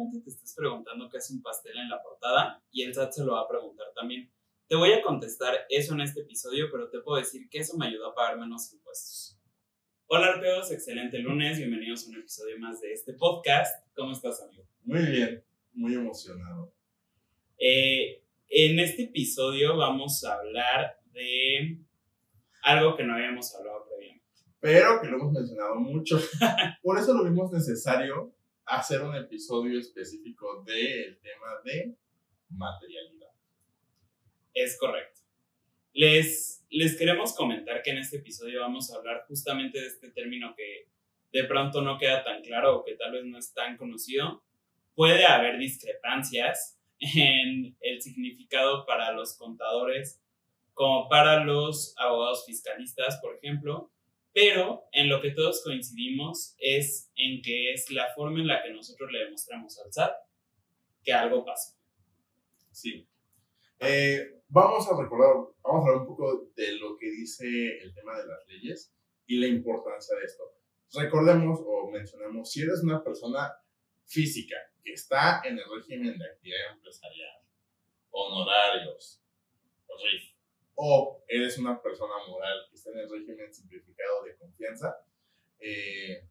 probablemente te estés preguntando qué es un pastel en la portada y el SAT se lo va a preguntar también. Te voy a contestar eso en este episodio, pero te puedo decir que eso me ayudó a pagar menos impuestos. Hola arpeos, excelente lunes, bienvenidos a un episodio más de este podcast. ¿Cómo estás, amigo? Muy bien, muy emocionado. Eh, en este episodio vamos a hablar de algo que no habíamos hablado previamente. Pero que lo hemos mencionado mucho. Por eso lo vimos necesario hacer un episodio específico del tema de materialidad. Es correcto. Les, les queremos comentar que en este episodio vamos a hablar justamente de este término que de pronto no queda tan claro o que tal vez no es tan conocido. Puede haber discrepancias en el significado para los contadores como para los abogados fiscalistas, por ejemplo, pero en lo que todos coincidimos es en que es la forma en la que nosotros le demostramos al SAT que algo pasa. Sí. Eh, vamos a recordar, vamos a hablar un poco de lo que dice el tema de las leyes y la importancia de esto. Recordemos o mencionemos, si eres una persona física que está en el régimen de actividad empresarial, honorarios, RIF, o eres una persona moral que está en el régimen simplificado de confianza, eh,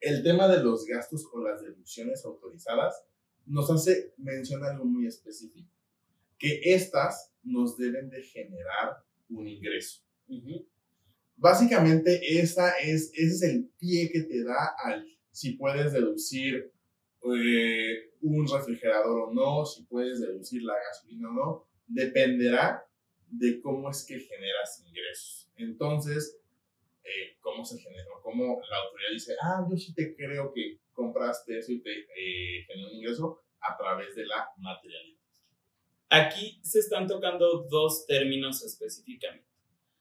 el tema de los gastos o las deducciones autorizadas nos hace mencionar algo muy específico, que estas nos deben de generar un ingreso. Básicamente esa es, ese es el pie que te da al si puedes deducir eh, un refrigerador o no, si puedes deducir la gasolina o no, dependerá de cómo es que generas ingresos. Entonces, eh, ¿cómo se generó? ¿Cómo la autoridad dice, ah, yo sí te creo que compraste eso y te eh, generó un ingreso a través de la materialidad? Aquí se están tocando dos términos específicamente.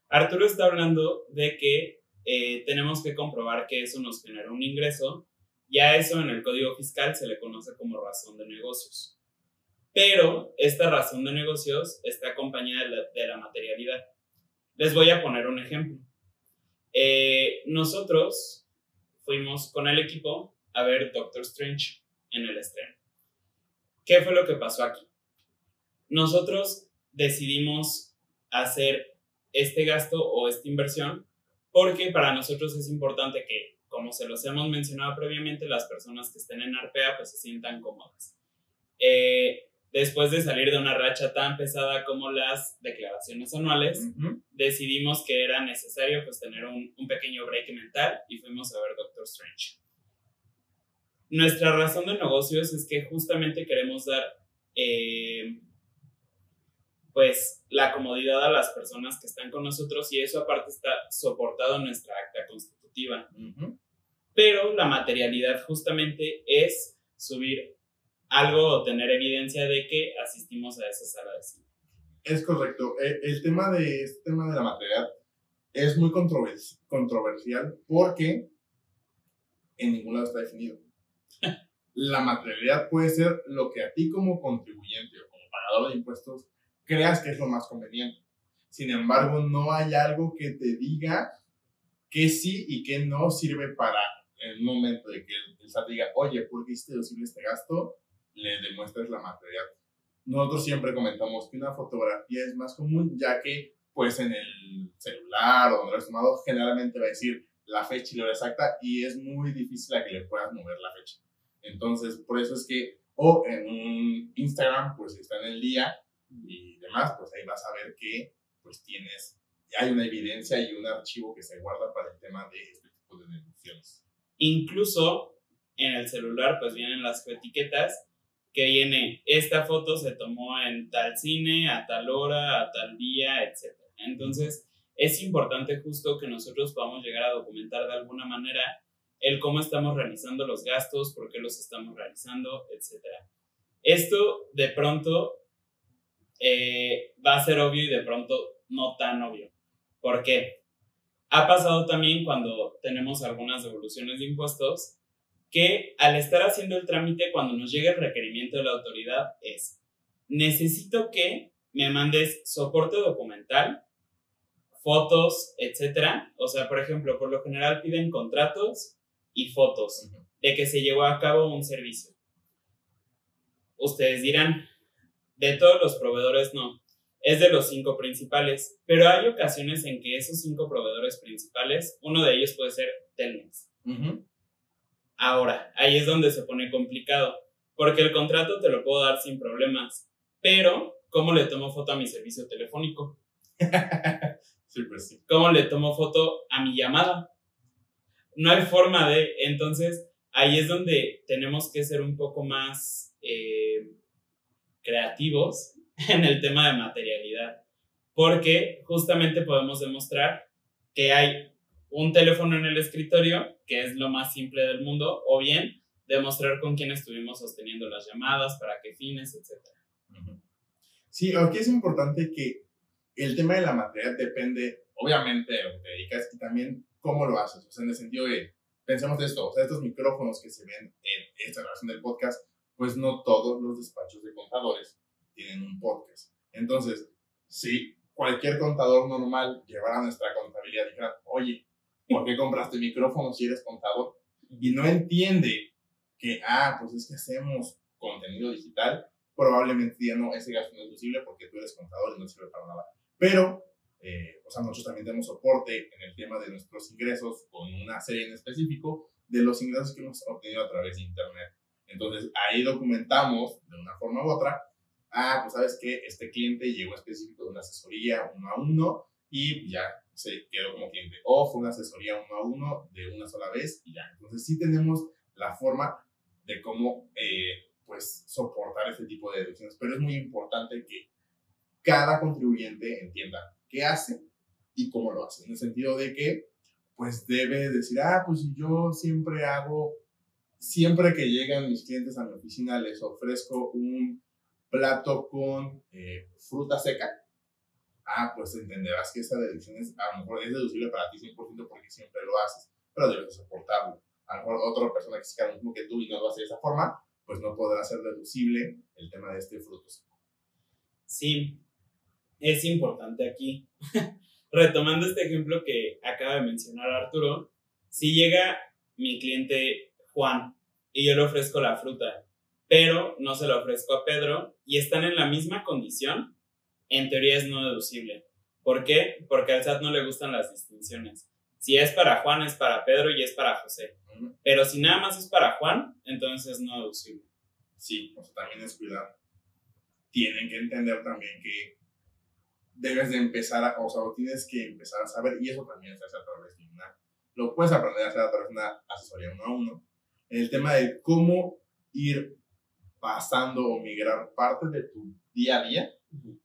Arturo está hablando de que eh, tenemos que comprobar que eso nos genera un ingreso. Ya eso en el código fiscal se le conoce como razón de negocios. Pero esta razón de negocios está acompañada de la, materialidad. Les voy a poner un ejemplo. Eh, nosotros fuimos con el equipo a ver Doctor Strange en el estreno. ¿Qué fue lo que pasó aquí? Nosotros decidimos hacer este gasto o esta inversión porque para nosotros es importante que, como se los hemos mencionado previamente, las personas que estén en Arpea pues se sientan cómodas. Eh, después de salir de una racha tan pesada como las declaraciones anuales, decidimos que era necesario pues tener un, pequeño break mental y fuimos a ver Doctor Strange. Nuestra razón de negocios es que justamente queremos dar eh, pues la comodidad a las personas que están con nosotros y eso aparte está soportado en nuestra acta constitutiva. Pero la materialidad justamente es subir algo o tener evidencia de que asistimos a esa sala de cine. Es correcto. E, el, tema de este tema de la materialidad es muy controversial porque en ningún lado está definido. la materialidad puede ser lo que a ti como contribuyente o como pagador de impuestos creas que es lo más conveniente. Sin embargo, no hay algo que te diga que sí y que no sirve para el momento de que el SAT diga, oye, ¿por qué hiciste deducible este gasto? Le demuestres la materialidad. Nosotros siempre comentamos que una fotografía es más común, ya que pues en el celular o donde lo has tomado, generalmente va a decir la fecha y la hora exacta y es muy difícil a que le puedas mover la fecha. Entonces, por eso es que, o en un Instagram, pues está en el día y demás, pues ahí vas a ver que pues tienes, hay una evidencia y un archivo que se guarda para el tema de este tipo de deducciones. Incluso en el celular pues vienen las etiquetas que viene, esta foto se tomó en tal cine, a tal hora, a tal día, etc. Entonces, es importante justo que nosotros podamos llegar a documentar de alguna manera el cómo estamos realizando los gastos, por qué los estamos realizando, etc. Esto de pronto eh, va a ser obvio y de pronto no tan obvio. ¿Por qué? Ha pasado también cuando tenemos algunas devoluciones de impuestos que al estar haciendo el trámite, cuando nos llegue el requerimiento de la autoridad, es, necesito que me mandes soporte documental, fotos, etcétera. O sea, por ejemplo, por lo general piden contratos y fotos de que se llevó a cabo un servicio. ustedes dirán, de todos los proveedores no, es de los cinco principales, pero hay ocasiones en que esos cinco proveedores principales, uno de ellos puede ser Telmex. Ahora, ahí es donde se pone complicado, porque el contrato te lo puedo dar sin problemas, pero ¿cómo le tomo foto a mi servicio telefónico? sí, pues sí. ¿Cómo le tomo foto a mi llamada? No hay forma de, entonces, ahí es donde tenemos que ser un poco más eh, creativos en el tema de materialidad, porque justamente podemos demostrar que hay un teléfono en el escritorio, que es lo más simple del mundo, o bien demostrar con quién estuvimos sosteniendo las llamadas, para qué fines, etc. Sí, aquí es importante que el tema de la materialidad depende, obviamente, de lo que te dedicas y también cómo lo haces. O sea, en el sentido de, pensemos esto, o sea, estos micrófonos que se ven en esta grabación del podcast, pues no todos los despachos de contadores tienen un podcast. Entonces, si cualquier contador normal llevara nuestra contabilidad y dijera, oye, ¿por qué compraste micrófono si eres contador? Y no entiende que, ah, pues es que hacemos contenido digital, probablemente ya no, ese gasto no es posible porque tú eres contador y no sirve para nada. Pero, eh, o sea, nosotros también tenemos soporte en el tema de nuestros ingresos con una serie en específico de los ingresos que hemos obtenido a través de Internet. Entonces, ahí documentamos de una forma u otra ah, pues sabes que este cliente llegó específico de una asesoría uno a uno y ya se quedó como cliente. O fue una asesoría uno a uno de una sola vez y ya. Entonces sí tenemos la forma de cómo eh, pues soportar este tipo de deducciones, pero es muy importante que cada contribuyente entienda qué hace y cómo lo hace, en el sentido de que pues debe decir, ah, pues yo siempre hago, siempre que llegan mis clientes a mi oficina les ofrezco un plato con eh, fruta seca, ah, pues entenderás que esa deducción es, a lo mejor es deducible para ti 100% porque siempre lo haces, pero debes soportarlo. A lo mejor otra persona que se lo mismo que tú y no lo hace de esa forma, pues no podrá ser deducible el tema de este fruto. Sí, es importante aquí. Retomando este ejemplo que acaba de mencionar Arturo, si llega mi cliente Juan y yo le ofrezco la fruta pero no se lo ofrezco a Pedro y están en la misma condición, en teoría es no deducible. ¿Por qué? Porque al SAT no le gustan las distinciones. Si es para Juan, es para Pedro y es para José. Pero si nada más es para Juan, entonces es no deducible. Sí, o sea, también es cuidar. Tienen que entender también que debes de empezar a, o sea, lo tienes que empezar a saber, y eso también se hace a través de una, lo puedes aprender a hacer a través de una asesoría uno a uno, en el tema de cómo ir pasando o migrar parte de tu día a día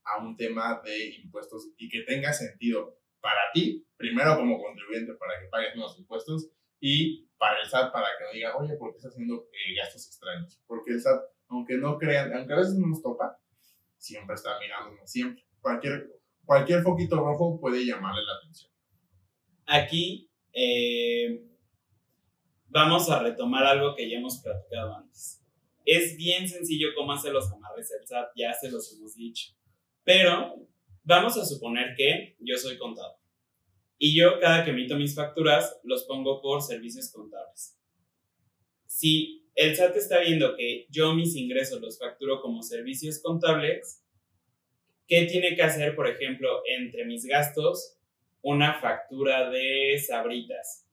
a un tema de impuestos y que tenga sentido para ti, primero como contribuyente para que pagues menos impuestos y para el SAT para que no diga, oye, ¿por qué estás haciendo eh, gastos extraños? Porque el SAT, aunque no crean, aunque a veces no nos topa, siempre está mirándonos, siempre. Cualquier, cualquier foquito rojo puede llamarle la atención. Aquí eh, vamos a retomar algo que ya hemos platicado antes. Es bien sencillo cómo hacer los amarres del SAT, ya se los hemos dicho. Pero vamos a suponer que yo soy contador. Y yo cada que emito mis facturas los pongo por servicios contables. Si el SAT está viendo que yo mis ingresos los facturo como servicios contables, ¿qué tiene que hacer, por ejemplo, entre mis gastos, una factura de sabritas?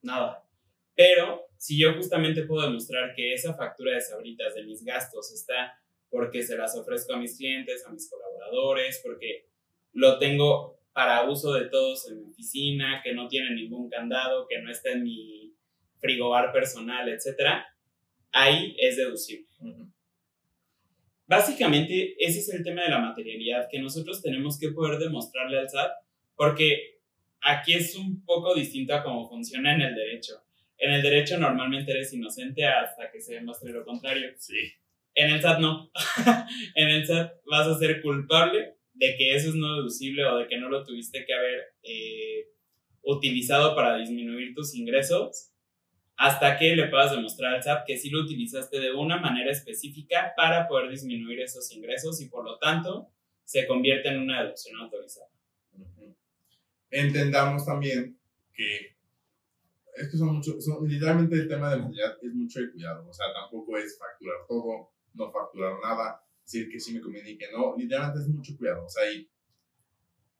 Nada. Pero si yo justamente puedo demostrar que esa factura de sabritas de mis gastos está porque se las ofrezco a mis clientes, a mis colaboradores, porque lo tengo para uso de todos en mi oficina, que no tiene ningún candado, que no está en mi frigobar personal, etc., ahí es deducible. Básicamente, ese es el tema de la materialidad que nosotros tenemos que poder demostrarle al SAT, porque aquí es un poco distinto a cómo funciona en el derecho. En el derecho normalmente eres inocente hasta que se demuestre lo contrario. Sí. En el SAT no. en el SAT vas a ser culpable de que eso es no deducible o de que no lo tuviste que haber eh, utilizado para disminuir tus ingresos hasta que le puedas demostrar al SAT que sí lo utilizaste de una manera específica para poder disminuir esos ingresos y por lo tanto se convierte en una deducción autorizada. Entendamos también que es que son mucho, son, literalmente el tema de materialidad es mucho de cuidado, o sea, tampoco es facturar todo, no facturar nada, decir que sí me conviene y que no, literalmente es mucho cuidado, o sea, y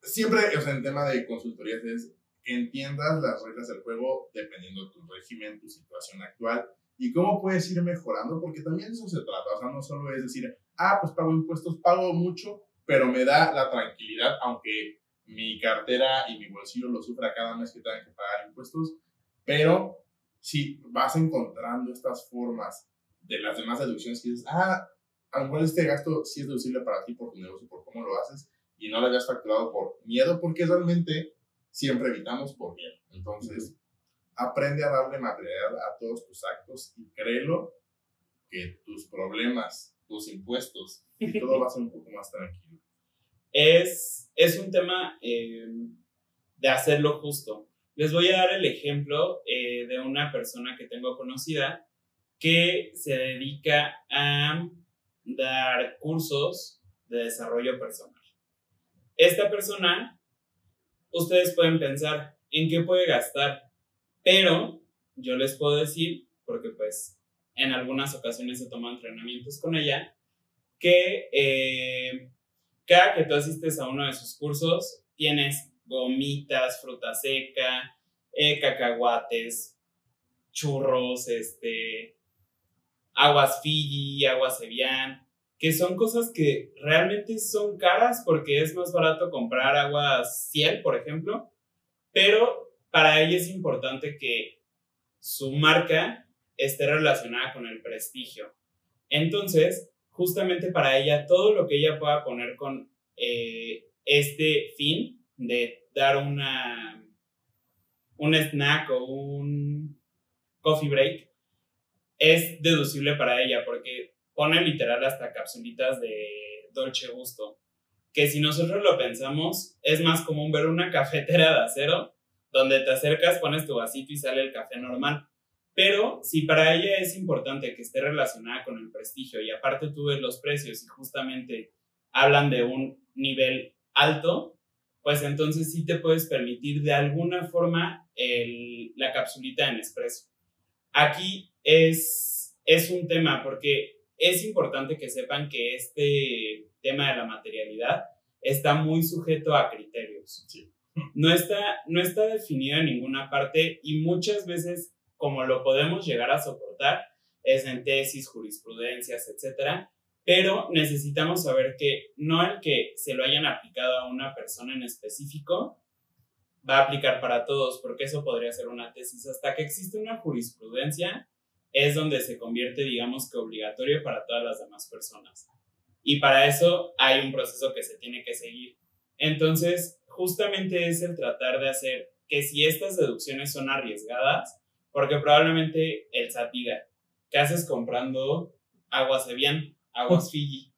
siempre, o sea, en tema de consultorías es que entiendas las reglas del juego dependiendo de tu régimen, tu situación actual y cómo puedes ir mejorando, porque también eso se trata, o sea, no solo es decir, ah, pues pago impuestos, pago mucho, pero me da la tranquilidad, aunque mi cartera y mi bolsillo lo sufra cada mes que tenga que pagar impuestos, pero si vas encontrando estas formas de las demás deducciones que dices, ah, a lo mejor este gasto sí es deducible para ti por tu negocio, por cómo lo haces, y no lo hayas facturado por miedo, porque realmente siempre evitamos por miedo. Entonces, aprende a darle material a todos tus actos y créelo que tus problemas, tus impuestos y todo va a ser un poco más tranquilo. Es, es un tema eh, de hacerlo justo. Les voy a dar el ejemplo eh, de una persona que tengo conocida que se dedica a dar cursos de desarrollo personal. Esta persona, ustedes pueden pensar en qué puede gastar, pero yo les puedo decir, porque pues en algunas ocasiones he tomado entrenamientos con ella, que eh, cada que tú asistes a uno de sus cursos, tienes gomitas, fruta seca, eh, cacahuates, churros, este, aguas Fiji, aguas Evian, que son cosas que realmente son caras porque es más barato comprar aguas Ciel, por ejemplo, pero para ella es importante que su marca esté relacionada con el prestigio. Entonces, justamente para ella, todo lo que ella pueda poner con eh, este fin de dar una, un snack o un coffee break, es deducible para ella porque pone literal hasta capsulitas de Dolce Gusto, que si nosotros lo pensamos, es más común ver una cafetera de acero donde te acercas, pones tu vasito y sale el café normal. Pero si para ella es importante que esté relacionada con el prestigio y aparte tú ves los precios y justamente hablan de un nivel alto, pues entonces sí te puedes permitir de alguna forma el, la capsulita en espresso. Aquí es, es un tema porque es importante que sepan que este tema de la materialidad está muy sujeto a criterios. No, está, no está definido en ninguna parte y muchas veces, como lo podemos llegar a soportar, es en tesis, jurisprudencias, etcétera, pero necesitamos saber que no el que se lo hayan aplicado a una persona en específico va a aplicar para todos, porque eso podría ser una tesis. Hasta que existe una jurisprudencia, es donde se convierte, digamos que obligatorio para todas las demás personas. Y para eso hay un proceso que se tiene que seguir. Entonces, justamente es el tratar de hacer que si estas deducciones son arriesgadas, porque probablemente el SAT diga, ¿qué haces comprando aguas Evian, aguas Fiji?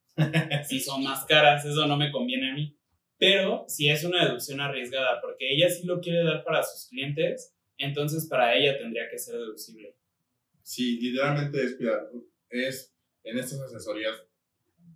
si son más caras, eso no me conviene a mí. Pero si es una deducción arriesgada, porque ella sí lo quiere dar para sus clientes, entonces para ella tendría que ser deducible. Sí, literalmente es. Es en estas asesorías,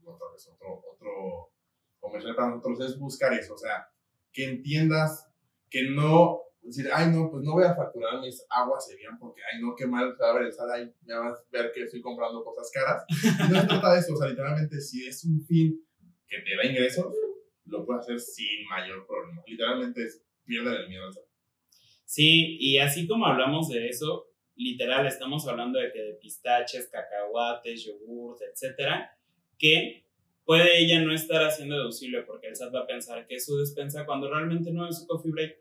otra vez, otro, otro comercial para nosotros es buscar eso, o sea, que entiendas que no decir, ay, no, pues no voy a facturar mis aguas serían porque, ay, no, qué mal se va a ver el sal, ay, ya vas a ver que estoy comprando cosas caras. No se trata de eso, o sea, literalmente, si es un fin que te da ingresos, lo puedes hacer sin mayor problema. Literalmente es pierden el miedo al sal. Sí, y así como hablamos de eso, literal estamos hablando de que de pistaches, cacahuates, yogurt, etcétera, que puede ella no estar haciendo deducible porque el SAT va a pensar que es su despensa cuando realmente no es su coffee break.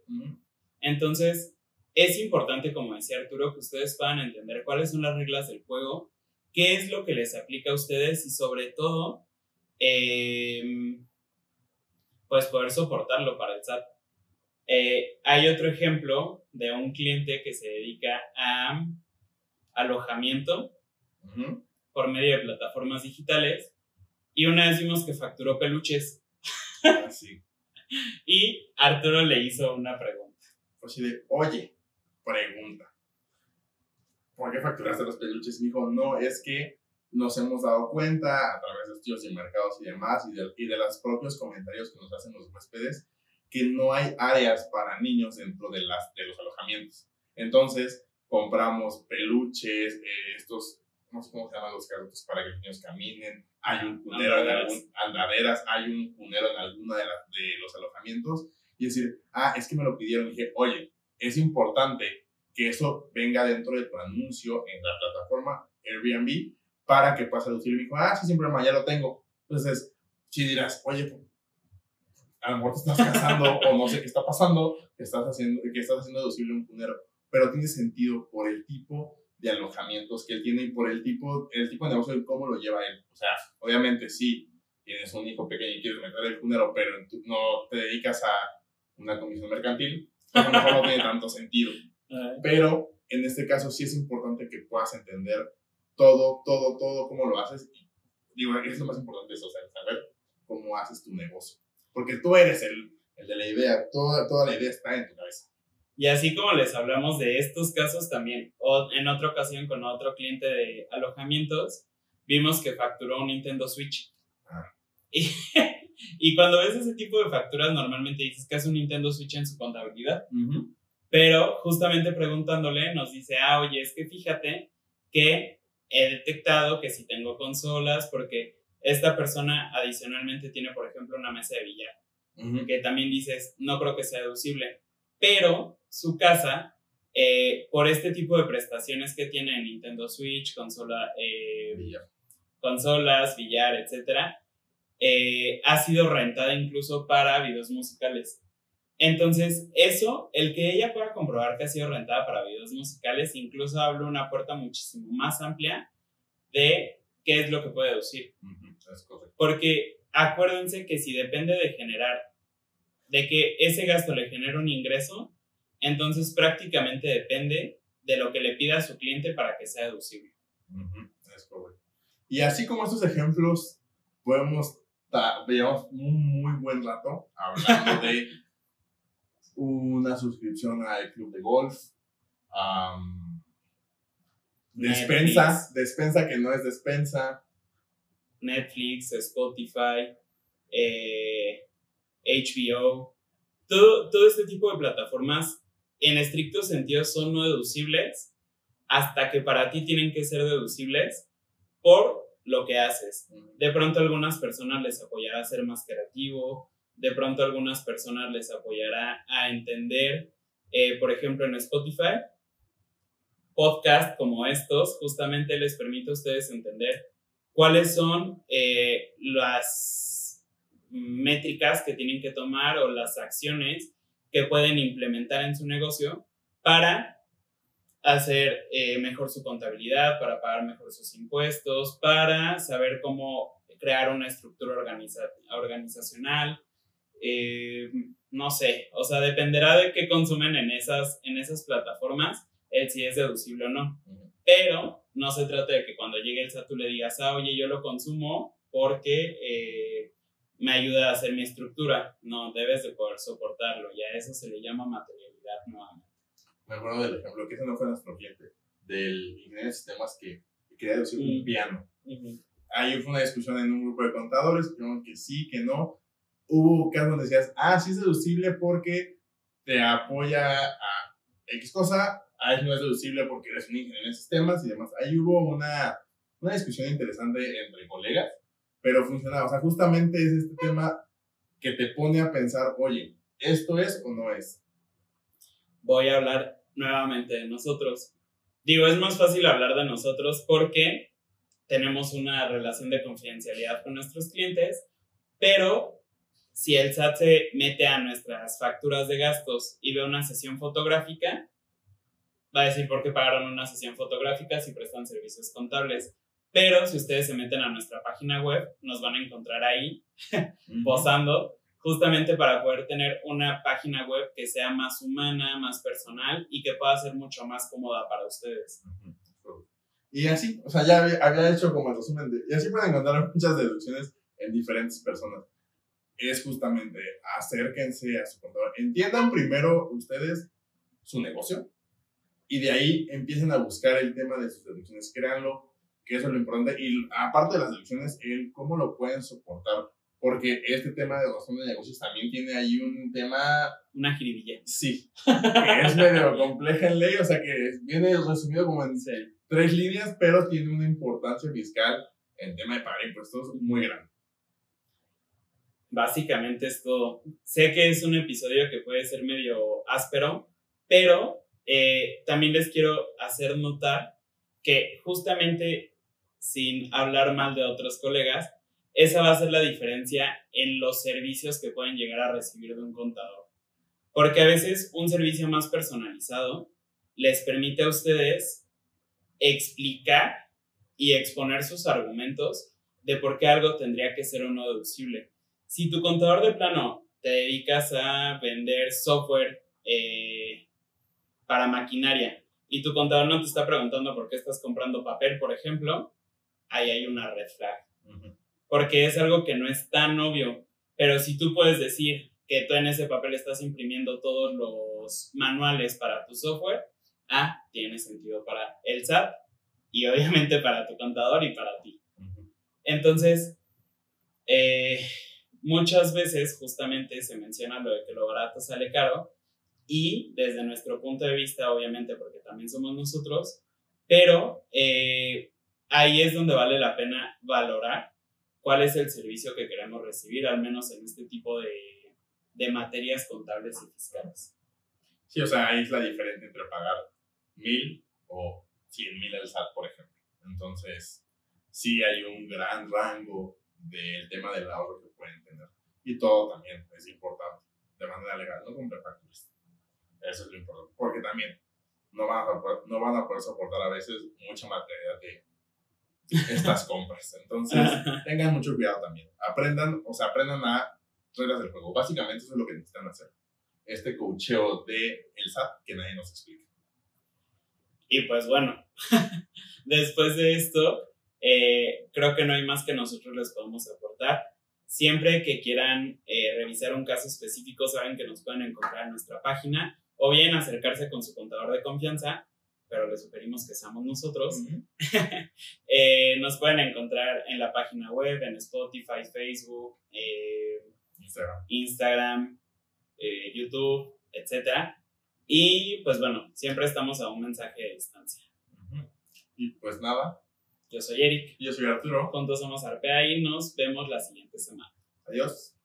Entonces, es importante, como decía Arturo, que ustedes puedan entender cuáles son las reglas del juego, qué es lo que les aplica a ustedes y sobre todo, em, pues poder soportarlo para el SAT. Eh, hay otro ejemplo de un cliente que se dedica a alojamiento por medio de plataformas digitales y una vez vimos que facturó peluches. Ah, y Arturo le hizo una pregunta. Pues de, oye, pregunta. ¿Por qué facturaste los peluches? Y dijo, no, es que nos hemos dado cuenta a través de estudios de mercados y demás y de, y de los propios comentarios que nos hacen los huéspedes que no hay áreas para niños dentro de, las, de los alojamientos. Entonces, compramos peluches, eh, estos, no sé cómo se llaman los carritos para que los niños caminen, hay un cunero en algún, andaderas, hay un cunero en alguna de, de los alojamientos, y decir, ah, es que me lo pidieron, y dije, oye, es importante que eso venga dentro de tu anuncio en la plataforma Airbnb para que puedas deducir. Y dijo, ah, sí, sin problema, ya lo tengo. Entonces, si dirás, oye, a lo mejor te estás casando o no sé qué está pasando, que estás haciendo, que estás haciendo deducible un cunero, pero tiene sentido por el tipo de alojamientos que él tiene y por el tipo, el tipo de negocio y cómo lo lleva él. O sea, obviamente sí, tienes un hijo pequeño y quieres meter el cunero, pero no te dedicas a una comisión mercantil, a lo mejor no tiene tanto sentido. Pero en este caso sí es importante que puedas entender todo, todo, todo, cómo lo haces. Y digo, es lo más importante eso, o sea, saber cómo haces tu negocio. Porque tú eres el, el de la idea, toda, toda la idea está en tu cabeza. Y así como les hablamos de estos casos también, o en otra ocasión con otro cliente de alojamientos, vimos que facturó un Nintendo Switch. Ah. Y, y, cuando ves ese tipo de facturas, normalmente dices que es un Nintendo Switch en su contabilidad. Pero justamente preguntándole, nos dice, ah, oye, es que fíjate que he detectado que si tengo consolas, porque esta persona adicionalmente tiene, por ejemplo, una mesa de billar, que también dices, no creo que sea deducible, pero su casa, eh, por este tipo de prestaciones que tiene Nintendo Switch, consola, eh, consolas, billar, etc., eh, ha sido rentada incluso para videos musicales. Entonces, eso, el que ella pueda comprobar que ha sido rentada para videos musicales, incluso abre una puerta muchísimo más amplia de qué es lo que puede deducir. Porque acuérdense que si depende de generar, de que ese gasto le genere un ingreso, entonces prácticamente depende de lo que le pida a su cliente para que sea deducible. Es correcto. Y así como estos ejemplos, podemos, veamos un muy buen rato hablando de una suscripción al club de golf, despensa, despensa que no es despensa. Netflix, Spotify, HBO, eh, todo, todo este tipo de plataformas en estricto sentido son no deducibles hasta que para ti tienen que ser deducibles por lo que haces. De pronto algunas personas les apoyará a ser más creativo, de pronto algunas personas les apoyará a entender, eh, por ejemplo, en Spotify, podcast como estos justamente les permite a ustedes entender cuáles son eh, las métricas que tienen que tomar o las acciones que pueden implementar en su negocio para hacer eh, mejor su contabilidad, para pagar mejor sus impuestos, para saber cómo crear una estructura organizacional. Eh, no sé, o sea, dependerá de qué consumen en esas, en esas plataformas, el si es deducible o no. Pero no se trata de que cuando llegue el SAT tú le digas, ah, oye, yo lo consumo porque eh, me ayuda a hacer mi estructura. No, debes de poder soportarlo. Y a eso se le llama materialidad nuevamente. Me acuerdo del ejemplo, que ese no fue nuestro cliente, del ingeniero de sistemas que quería deducir un piano. Ahí fue una discusión en un grupo de contadores, que que sí, que no. Hubo casos donde decías, ah, sí es deducible porque te apoya a X cosa, a eso no es deducible porque eres un ingeniero de sistemas y demás. Ahí hubo una, una discusión interesante entre colegas pero funcionaba. O sea, justamente es este tema que te pone a pensar, oye, ¿esto es o no es? Voy a hablar nuevamente de nosotros. Digo, es más fácil hablar de nosotros porque tenemos una relación de confidencialidad con nuestros clientes, pero si el SAT se mete a nuestras facturas de gastos y ve una sesión fotográfica, va a decir por qué pagaron una sesión fotográfica si prestan servicios contables. Pero si ustedes se meten a nuestra página web, nos van a encontrar ahí posando justamente para poder tener una página web que sea más humana, más personal y que pueda ser mucho más cómoda para ustedes. Y así, o sea, ya había, hecho como el resumen de, y así pueden encontrar muchas deducciones en diferentes personas. Es justamente acérquense a su contador. Entiendan primero ustedes su negocio y de ahí empiecen a buscar el tema de sus deducciones. Créanlo, que eso es lo importante. Y aparte de las deducciones, el cómo lo pueden soportar porque este tema de razón de negocios también tiene ahí un tema... Una jiribilla. Sí, que es medio compleja en ley, o sea que viene resumido como en tres líneas, pero tiene una importancia fiscal en tema de pagar impuestos muy grande. Básicamente es todo. Sé que es un episodio que puede ser medio áspero, pero eh, también les quiero hacer notar que justamente sin hablar mal de otros colegas, esa va a ser la diferencia en los servicios que pueden llegar a recibir de un contador. Porque a veces un servicio más personalizado les permite a ustedes explicar y exponer sus argumentos de por qué algo tendría que ser o no deducible. Si tu contador de plano te dedicas a vender software eh, para maquinaria y tu contador no te está preguntando por qué estás comprando papel, por ejemplo, ahí hay una red flag porque es algo que no es tan obvio. Pero si tú puedes decir que tú en ese papel estás imprimiendo todos los manuales para tu software, ah, tiene sentido para el SAT y obviamente para tu contador y para ti. Entonces, eh, muchas veces justamente se menciona lo de que lo barato sale caro y desde nuestro punto de vista, obviamente, porque también somos nosotros, pero eh, ahí es donde vale la pena valorar cuál es el servicio que queremos recibir, al menos en este tipo de, de materias contables y fiscales. Sí, o sea, ahí es la diferencia entre pagar mil o cien mil al SAT, por ejemplo. Entonces, sí hay un gran rango del tema del ahorro que pueden tener. Y todo también es importante, de manera legal, no con prefactores. Eso es lo importante. Porque también no van, a, no van a poder soportar a veces mucha materia de estas compras. Entonces, tengan mucho cuidado también. Aprendan, o sea, aprendan a reglas del juego. Básicamente eso es lo que necesitan hacer. Este cocheo de el SAT que nadie nos explica. Y pues bueno, después de esto, eh, creo que no hay más que nosotros les podemos aportar. Siempre que quieran eh, revisar un caso específico, saben que nos pueden encontrar en nuestra página o bien acercarse con su contador de confianza pero les sugerimos que seamos nosotros. Eh, nos pueden encontrar en la página web, en Spotify, Facebook, Instagram, YouTube, etc. Y pues bueno, siempre estamos a un mensaje de distancia. Y pues nada. Yo soy Eric. Yo soy Arturo. Juntos somos Arpea y nos vemos la siguiente semana. Adiós.